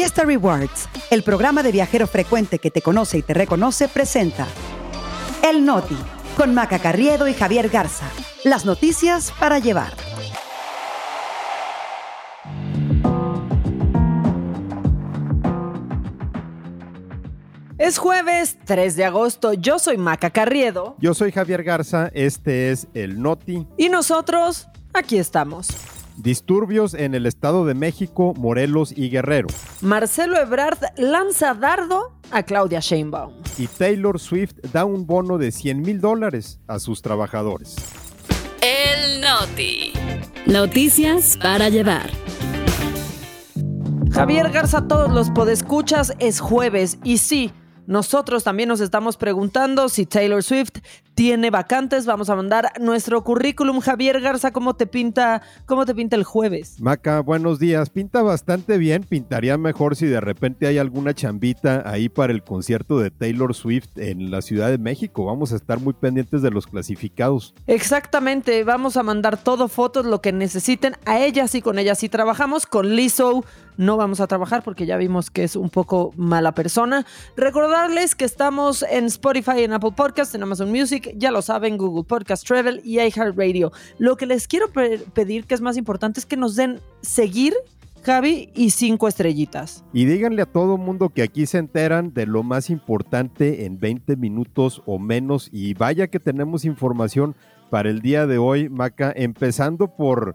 Fiesta Rewards, el programa de viajero frecuente que te conoce y te reconoce, presenta El Noti, con Maca Carriedo y Javier Garza. Las noticias para llevar. Es jueves 3 de agosto. Yo soy Maca Carriedo. Yo soy Javier Garza. Este es el Noti. Y nosotros, aquí estamos. Disturbios en el Estado de México, Morelos y Guerrero. Marcelo Ebrard lanza dardo a Claudia Sheinbaum. Y Taylor Swift da un bono de 100 mil dólares a sus trabajadores. El Noti. Noticias para llevar. Javier Garza, todos los podescuchas, es jueves y sí, nosotros también nos estamos preguntando si Taylor Swift tiene vacantes. Vamos a mandar nuestro currículum. Javier Garza, ¿cómo te pinta, cómo te pinta el jueves? Maca, buenos días. Pinta bastante bien. Pintaría mejor si de repente hay alguna chambita ahí para el concierto de Taylor Swift en la Ciudad de México. Vamos a estar muy pendientes de los clasificados. Exactamente. Vamos a mandar todo fotos, lo que necesiten. A ellas y con ellas sí trabajamos. Con Lizzo no vamos a trabajar porque ya vimos que es un poco mala persona. Recordarles que estamos en Spotify, en Apple Podcast, en Amazon Music ya lo saben, Google Podcast Travel y iHeartRadio. Lo que les quiero pedir, que es más importante, es que nos den seguir Javi y cinco estrellitas. Y díganle a todo mundo que aquí se enteran de lo más importante en 20 minutos o menos. Y vaya que tenemos información para el día de hoy, Maca, empezando por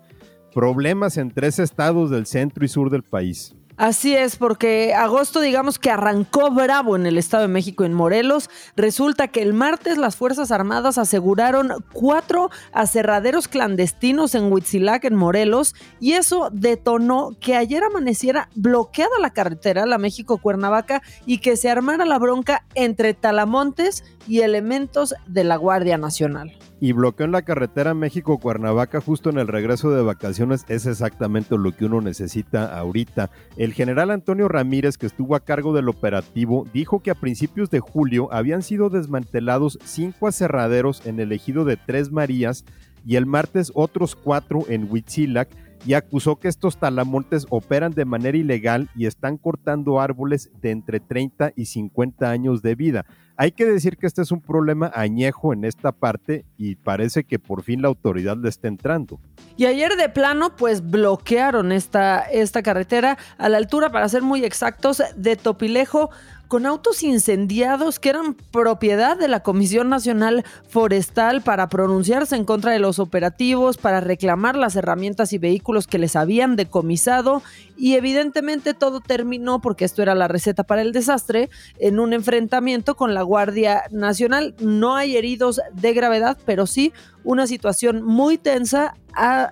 problemas en tres estados del centro y sur del país. Así es, porque agosto digamos que arrancó bravo en el Estado de México, en Morelos. Resulta que el martes las Fuerzas Armadas aseguraron cuatro aserraderos clandestinos en Huitzilac, en Morelos, y eso detonó que ayer amaneciera bloqueada la carretera, la México-Cuernavaca, y que se armara la bronca entre talamontes y elementos de la Guardia Nacional y bloqueo en la carretera México-Cuernavaca justo en el regreso de vacaciones es exactamente lo que uno necesita ahorita. El general Antonio Ramírez, que estuvo a cargo del operativo, dijo que a principios de julio habían sido desmantelados cinco aserraderos en el ejido de Tres Marías y el martes otros cuatro en Huitzilac y acusó que estos talamontes operan de manera ilegal y están cortando árboles de entre 30 y 50 años de vida. Hay que decir que este es un problema añejo en esta parte y parece que por fin la autoridad le está entrando. Y ayer de plano pues bloquearon esta, esta carretera a la altura, para ser muy exactos, de Topilejo con autos incendiados que eran propiedad de la Comisión Nacional Forestal para pronunciarse en contra de los operativos, para reclamar las herramientas y vehículos que les habían decomisado y evidentemente todo terminó, porque esto era la receta para el desastre, en un enfrentamiento con la Guardia Nacional. No hay heridos de gravedad, pero sí una situación muy tensa,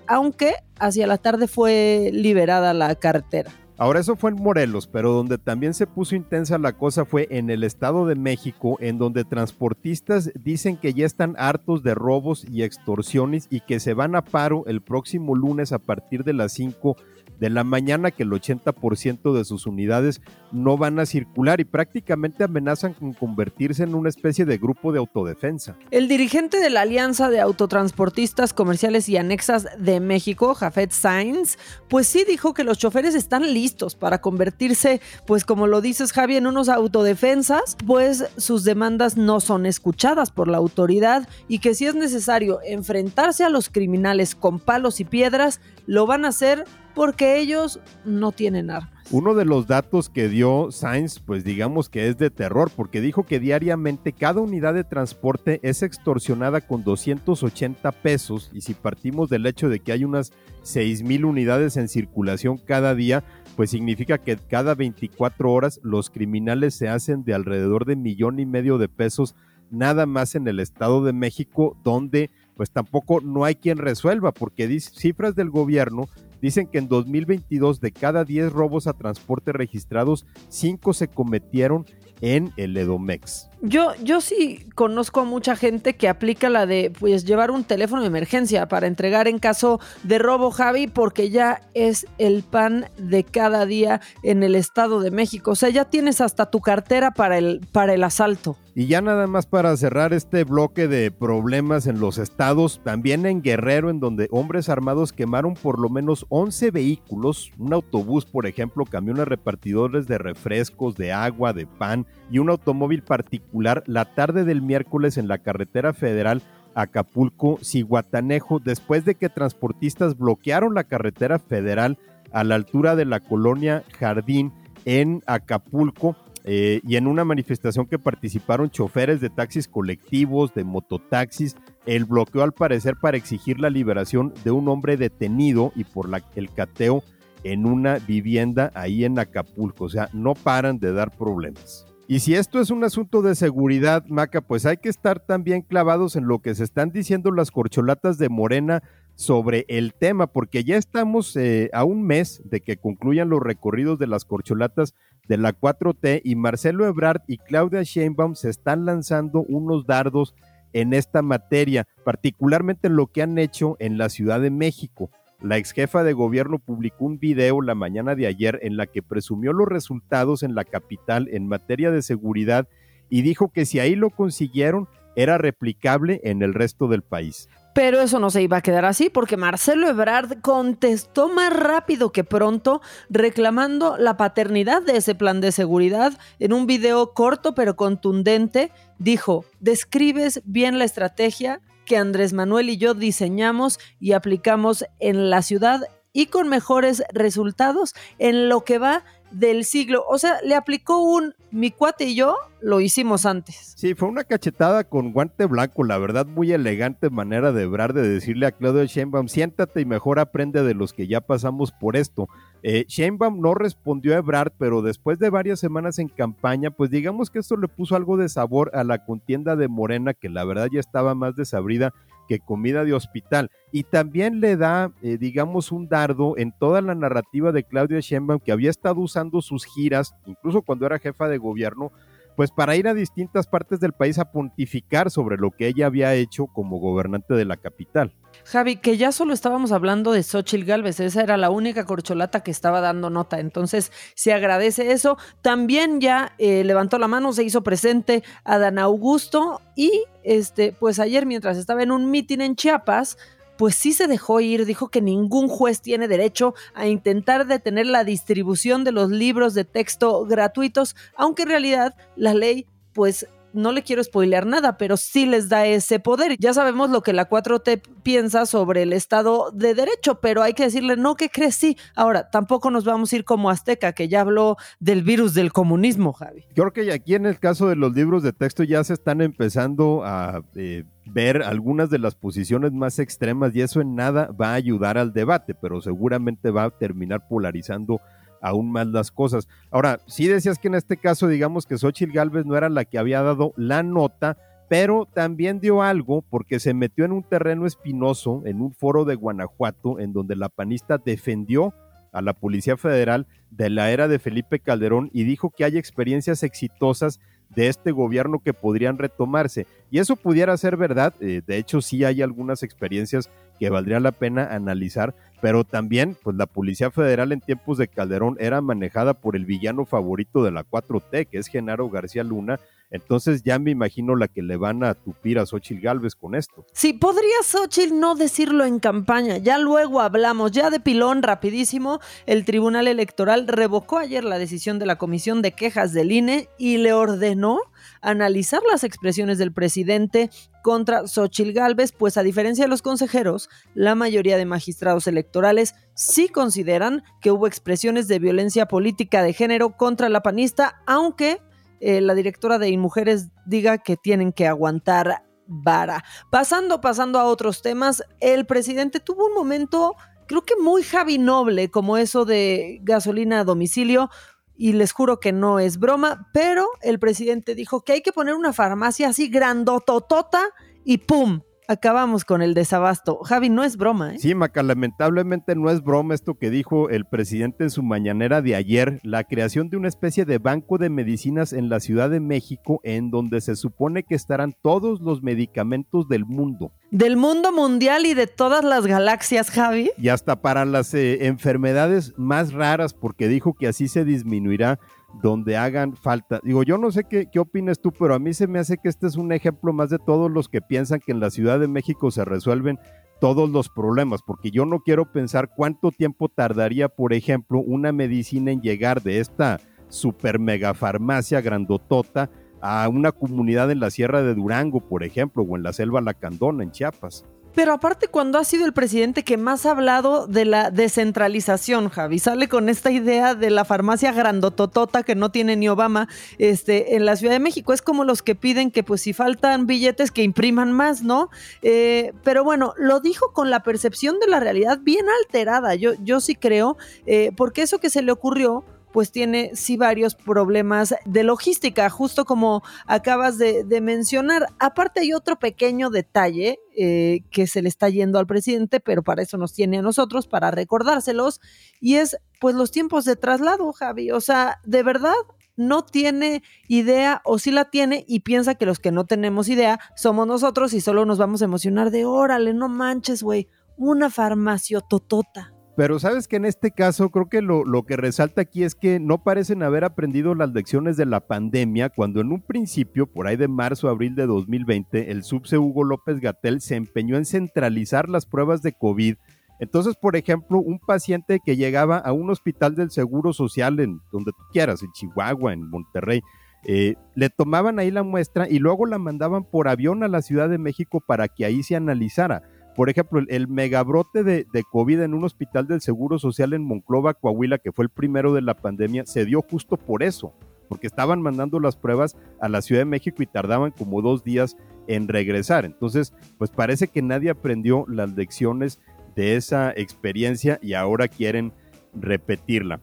aunque hacia la tarde fue liberada la carretera. Ahora eso fue en Morelos, pero donde también se puso intensa la cosa fue en el Estado de México, en donde transportistas dicen que ya están hartos de robos y extorsiones y que se van a paro el próximo lunes a partir de las 5 de la mañana que el 80% de sus unidades no van a circular y prácticamente amenazan con convertirse en una especie de grupo de autodefensa. El dirigente de la Alianza de Autotransportistas Comerciales y Anexas de México, Jafet Sainz, pues sí dijo que los choferes están listos para convertirse, pues como lo dices Javi, en unos autodefensas, pues sus demandas no son escuchadas por la autoridad y que si es necesario enfrentarse a los criminales con palos y piedras, lo van a hacer porque ellos no tienen armas. Uno de los datos que dio Sainz, pues digamos que es de terror, porque dijo que diariamente cada unidad de transporte es extorsionada con 280 pesos y si partimos del hecho de que hay unas 6 mil unidades en circulación cada día, pues significa que cada 24 horas los criminales se hacen de alrededor de millón y medio de pesos nada más en el Estado de México, donde pues tampoco no hay quien resuelva, porque cifras del gobierno dicen que en 2022 de cada 10 robos a transporte registrados, 5 se cometieron en el Edomex. Yo, yo sí conozco a mucha gente que aplica la de pues llevar un teléfono de emergencia para entregar en caso de robo, Javi, porque ya es el pan de cada día en el Estado de México. O sea, ya tienes hasta tu cartera para el, para el asalto. Y ya nada más para cerrar este bloque de problemas en los estados, también en Guerrero, en donde hombres armados quemaron por lo menos 11 vehículos, un autobús, por ejemplo, camiones repartidores de refrescos, de agua, de pan y un automóvil particular la tarde del miércoles en la carretera federal Acapulco-Ciguatanejo, después de que transportistas bloquearon la carretera federal a la altura de la colonia Jardín en Acapulco eh, y en una manifestación que participaron choferes de taxis colectivos, de mototaxis, el bloqueo al parecer para exigir la liberación de un hombre detenido y por la, el cateo en una vivienda ahí en Acapulco. O sea, no paran de dar problemas. Y si esto es un asunto de seguridad, Maca, pues hay que estar también clavados en lo que se están diciendo las corcholatas de Morena sobre el tema, porque ya estamos eh, a un mes de que concluyan los recorridos de las corcholatas de la 4T y Marcelo Ebrard y Claudia Sheinbaum se están lanzando unos dardos en esta materia, particularmente lo que han hecho en la Ciudad de México. La ex jefa de gobierno publicó un video la mañana de ayer en la que presumió los resultados en la capital en materia de seguridad y dijo que si ahí lo consiguieron era replicable en el resto del país. Pero eso no se iba a quedar así porque Marcelo Ebrard contestó más rápido que pronto reclamando la paternidad de ese plan de seguridad en un video corto pero contundente. Dijo, describes bien la estrategia que Andrés Manuel y yo diseñamos y aplicamos en la ciudad y con mejores resultados en lo que va del siglo. O sea, le aplicó un mi cuate y yo lo hicimos antes. Sí, fue una cachetada con guante blanco, la verdad, muy elegante manera de hablar, de decirle a Claudio Sheinbaum, siéntate y mejor aprende de los que ya pasamos por esto. Eh, Sheinbaum no respondió a Ebrard, pero después de varias semanas en campaña, pues digamos que esto le puso algo de sabor a la contienda de Morena, que la verdad ya estaba más desabrida que comida de hospital. Y también le da, eh, digamos, un dardo en toda la narrativa de Claudia Sheinbaum, que había estado usando sus giras, incluso cuando era jefa de gobierno, pues para ir a distintas partes del país a pontificar sobre lo que ella había hecho como gobernante de la capital. Javi, que ya solo estábamos hablando de Xochil Gálvez, esa era la única corcholata que estaba dando nota, entonces se agradece eso. También ya eh, levantó la mano, se hizo presente Adán Augusto y este, pues ayer mientras estaba en un mitin en Chiapas, pues sí se dejó ir, dijo que ningún juez tiene derecho a intentar detener la distribución de los libros de texto gratuitos, aunque en realidad la ley pues no le quiero spoilear nada, pero sí les da ese poder. Ya sabemos lo que la 4T piensa sobre el Estado de Derecho, pero hay que decirle, no, que crees? Sí. Ahora, tampoco nos vamos a ir como Azteca, que ya habló del virus del comunismo, Javi. Yo creo que aquí en el caso de los libros de texto ya se están empezando a... Eh, ver algunas de las posiciones más extremas y eso en nada va a ayudar al debate, pero seguramente va a terminar polarizando aún más las cosas. Ahora, sí decías que en este caso, digamos que Xochitl Galvez no era la que había dado la nota, pero también dio algo porque se metió en un terreno espinoso, en un foro de Guanajuato, en donde la panista defendió a la Policía Federal de la era de Felipe Calderón y dijo que hay experiencias exitosas de este gobierno que podrían retomarse. Y eso pudiera ser verdad, eh, de hecho sí hay algunas experiencias que valdría la pena analizar, pero también pues la Policía Federal en tiempos de Calderón era manejada por el villano favorito de la 4T, que es Genaro García Luna, entonces ya me imagino la que le van a tupir a Xochitl Galvez con esto. Sí, podría Xochitl no decirlo en campaña. Ya luego hablamos, ya de pilón rapidísimo, el Tribunal Electoral revocó ayer la decisión de la Comisión de Quejas del INE y le ordenó analizar las expresiones del presidente contra Xochitl Galvez, pues a diferencia de los consejeros, la mayoría de magistrados electorales sí consideran que hubo expresiones de violencia política de género contra la panista, aunque eh, la directora de Inmujeres diga que tienen que aguantar vara. Pasando, pasando a otros temas, el presidente tuvo un momento, creo que muy Javi Noble, como eso de gasolina a domicilio, y les juro que no es broma, pero el presidente dijo que hay que poner una farmacia así grandototota y ¡pum! Acabamos con el desabasto. Javi, no es broma, ¿eh? Sí, Maca, lamentablemente no es broma esto que dijo el presidente en su mañanera de ayer, la creación de una especie de banco de medicinas en la Ciudad de México en donde se supone que estarán todos los medicamentos del mundo. Del mundo mundial y de todas las galaxias, Javi. Y hasta para las eh, enfermedades más raras, porque dijo que así se disminuirá donde hagan falta. Digo, yo no sé qué, qué opinas tú, pero a mí se me hace que este es un ejemplo más de todos los que piensan que en la Ciudad de México se resuelven todos los problemas, porque yo no quiero pensar cuánto tiempo tardaría, por ejemplo, una medicina en llegar de esta super mega farmacia grandotota a una comunidad en la Sierra de Durango, por ejemplo, o en la Selva Lacandona, en Chiapas. Pero aparte, cuando ha sido el presidente que más ha hablado de la descentralización, Javi, sale con esta idea de la farmacia grandototota que no tiene ni Obama este, en la Ciudad de México. Es como los que piden que, pues, si faltan billetes, que impriman más, ¿no? Eh, pero bueno, lo dijo con la percepción de la realidad bien alterada. Yo, yo sí creo, eh, porque eso que se le ocurrió pues tiene sí varios problemas de logística, justo como acabas de, mencionar. Aparte hay otro pequeño detalle eh, que se le está yendo al presidente, pero para eso nos tiene a nosotros, para recordárselos, y es pues los tiempos de traslado, Javi. O sea, de verdad no tiene idea o sí la tiene y piensa que los que no tenemos idea somos nosotros y solo nos vamos a emocionar de órale, no manches, güey, una farmacia totota. Pero sabes que en este caso creo que lo, lo, que resalta aquí es que no parecen haber aprendido las lecciones de la pandemia cuando en un principio, por ahí de marzo, abril de 2020, el subse Hugo López Gatel se empeñó en centralizar las pruebas de COVID. Entonces, por ejemplo, un paciente que llegaba a un hospital del Seguro Social en donde tú quieras, en Chihuahua, en Monterrey, eh, le tomaban ahí la muestra y luego la mandaban por avión a la Ciudad de México para que ahí se analizara. Por ejemplo, el, megabrote de, de, COVID en un hospital del Seguro Social en Monclova, Coahuila, que fue el primero de la pandemia, se dio justo por eso, porque estaban mandando las pruebas a la Ciudad de México y tardaban como dos días en regresar. Entonces, pues parece que nadie aprendió las lecciones de esa experiencia y ahora quieren repetirla.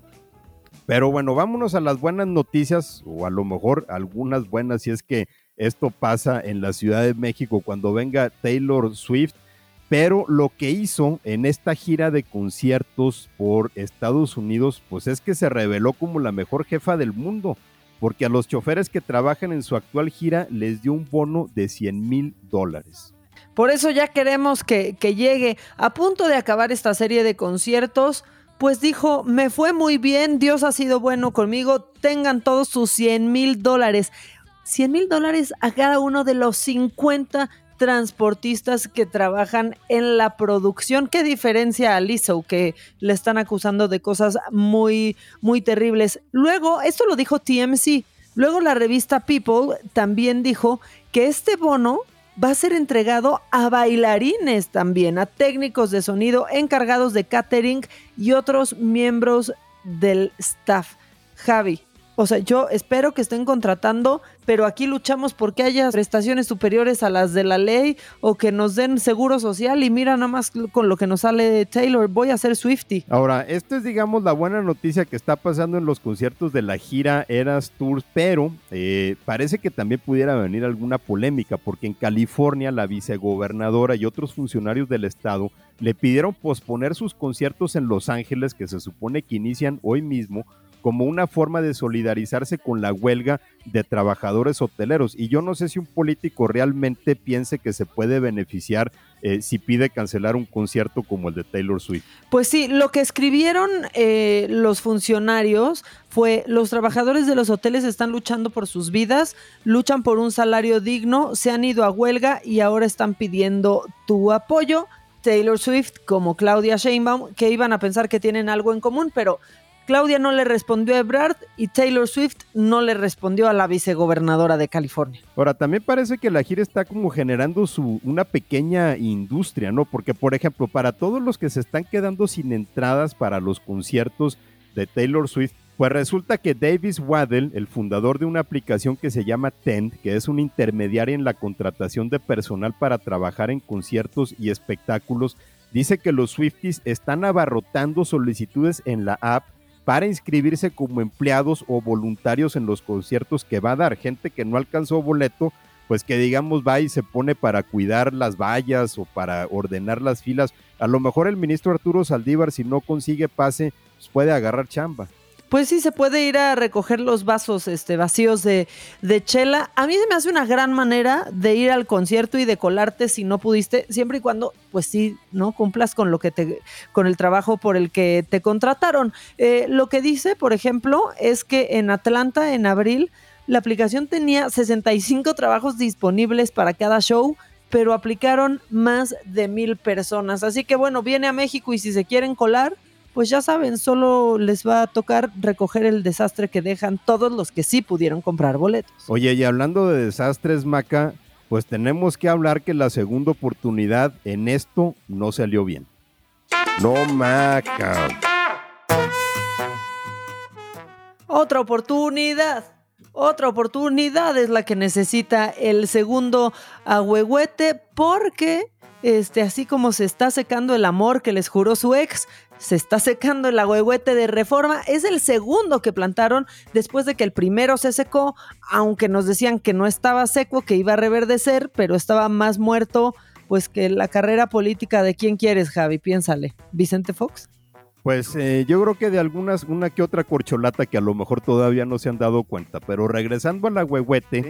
Pero bueno, vámonos a las buenas noticias, o a lo mejor algunas buenas, si es que esto pasa en la Ciudad de México cuando venga Taylor Swift pero lo que hizo en esta gira de conciertos por Estados Unidos, pues es que se reveló como la mejor jefa del mundo, porque a los choferes que trabajan en su actual gira les dio un bono de 100 mil dólares. Por eso ya queremos que, que llegue a punto de acabar esta serie de conciertos pues dijo, me fue muy bien, Dios ha sido bueno conmigo, tengan todos sus 100 mil dólares. 100 mil dólares a cada uno de los 50 transportistas que trabajan en la producción. ¿Qué diferencia a Lizzo que le están acusando de cosas muy, muy terribles? Luego, esto lo dijo TMC. Luego la revista People también dijo que este bono va a ser entregado a bailarines también, a técnicos de sonido, encargados de catering y otros miembros del staff. Javi, o sea, yo espero que estén contratando, pero aquí luchamos porque haya prestaciones superiores a las de la ley o que nos den seguro social y mira nada más con lo que nos sale Taylor, voy a ser Swifty. Ahora, esto es digamos la buena noticia que está pasando en los conciertos de la gira Eras Tours, pero eh, parece que también pudiera venir alguna polémica porque en California la vicegobernadora y otros funcionarios del estado le pidieron posponer sus conciertos en Los Ángeles que se supone que inician hoy mismo como una forma de solidarizarse con la huelga de trabajadores hoteleros. Y yo no sé si un político realmente piense que se puede beneficiar eh, si pide cancelar un concierto como el de Taylor Swift. Pues sí, lo que escribieron eh, los funcionarios fue, los trabajadores de los hoteles están luchando por sus vidas, luchan por un salario digno, se han ido a huelga y ahora están pidiendo tu apoyo. Taylor Swift como Claudia Sheinbaum, que iban a pensar que tienen algo en común, pero Claudia no le respondió a Ebrard y Taylor Swift no le respondió a la vicegobernadora de California. Ahora, también parece que la gira está como generando su, una pequeña industria, ¿no? Porque, por ejemplo, para todos los que se están quedando sin entradas para los conciertos de Taylor Swift, pues resulta que Davis Waddell, el fundador de una aplicación que se llama Tent, que es un intermediario en la contratación de personal para trabajar en conciertos y espectáculos, dice que los Swifties están abarrotando solicitudes en la app para inscribirse como empleados o voluntarios en los conciertos que va a dar. Gente que no alcanzó boleto, pues que digamos va y se pone para cuidar las vallas o para ordenar las filas. A lo mejor el ministro Arturo Saldívar, si no consigue pase, pues puede agarrar chamba. Pues sí, se puede ir a recoger los vasos este, vacíos de, de, chela. A mí se me hace una gran manera de ir al concierto y de colarte si no pudiste, siempre y cuando, pues sí, ¿no? Cumplas con lo que te, con el trabajo por el que te contrataron. Eh, lo que dice, por ejemplo, es que en Atlanta, en abril, la aplicación tenía 65 trabajos disponibles para cada show pero aplicaron más de mil personas. Así que bueno, viene a México y si se quieren colar, pues ya saben, solo les va a tocar recoger el desastre que dejan todos los que sí pudieron comprar boletos. Oye, y hablando de desastres, Maca, pues tenemos que hablar que la segunda oportunidad en esto no salió bien. No, Maca. Otra oportunidad. Otra oportunidad es la que necesita el segundo agüehuete porque este, así como se está secando el amor que les juró su ex, se está secando el agüehuete de reforma. Es el segundo que plantaron después de que el primero se secó, aunque nos decían que no estaba seco, que iba a reverdecer, pero estaba más muerto, pues que la carrera política de quién quieres, Javi, piénsale. ¿Vicente Fox? Pues eh, yo creo que de algunas, una que otra corcholata que a lo mejor todavía no se han dado cuenta, pero regresando a la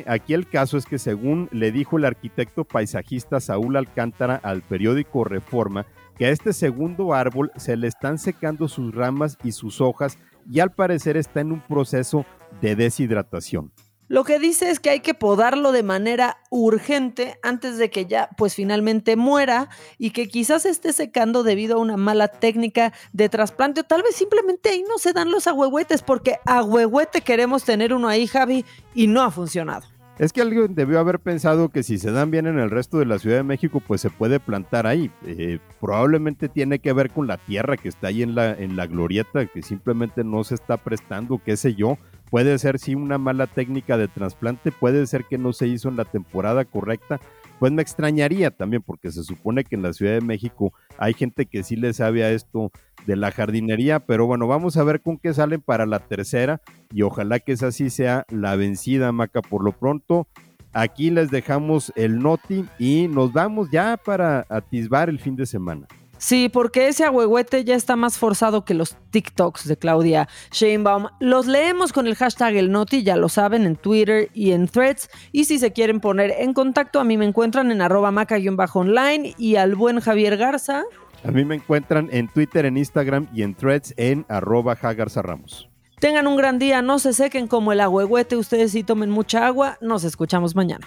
aquí el caso es que según le dijo el arquitecto paisajista Saúl Alcántara al periódico Reforma, que a este segundo árbol se le están secando sus ramas y sus hojas y al parecer está en un proceso de deshidratación. Lo que dice es que hay que podarlo de manera urgente antes de que ya pues finalmente muera y que quizás esté secando debido a una mala técnica de trasplante o tal vez simplemente ahí no se dan los agüehuetes porque agüehuete queremos tener uno ahí Javi y no ha funcionado. Es que alguien debió haber pensado que si se dan bien en el resto de la Ciudad de México, pues se puede plantar ahí. Eh, probablemente tiene que ver con la tierra que está ahí en la, en la glorieta, que simplemente no se está prestando, qué sé yo. Puede ser sí una mala técnica de trasplante, puede ser que no se hizo en la temporada correcta. Pues me extrañaría también porque se supone que en la Ciudad de México hay gente que sí le sabe a esto de la jardinería, pero bueno, vamos a ver con qué salen para la tercera y ojalá que esa sí sea la vencida, Maca. Por lo pronto, aquí les dejamos el noti y nos vamos ya para atisbar el fin de semana. Sí, porque ese agüehuete ya está más forzado que los TikToks de Claudia Sheinbaum. Los leemos con el hashtag El Noti, ya lo saben, en Twitter y en Threads. Y si se quieren poner en contacto, a mí me encuentran en arroba maca-online y al buen Javier Garza. A mí me encuentran en Twitter, en Instagram y en Threads en arroba Ramos. Tengan un gran día, no se sequen como el agüehuete, ustedes sí tomen mucha agua. Nos escuchamos mañana.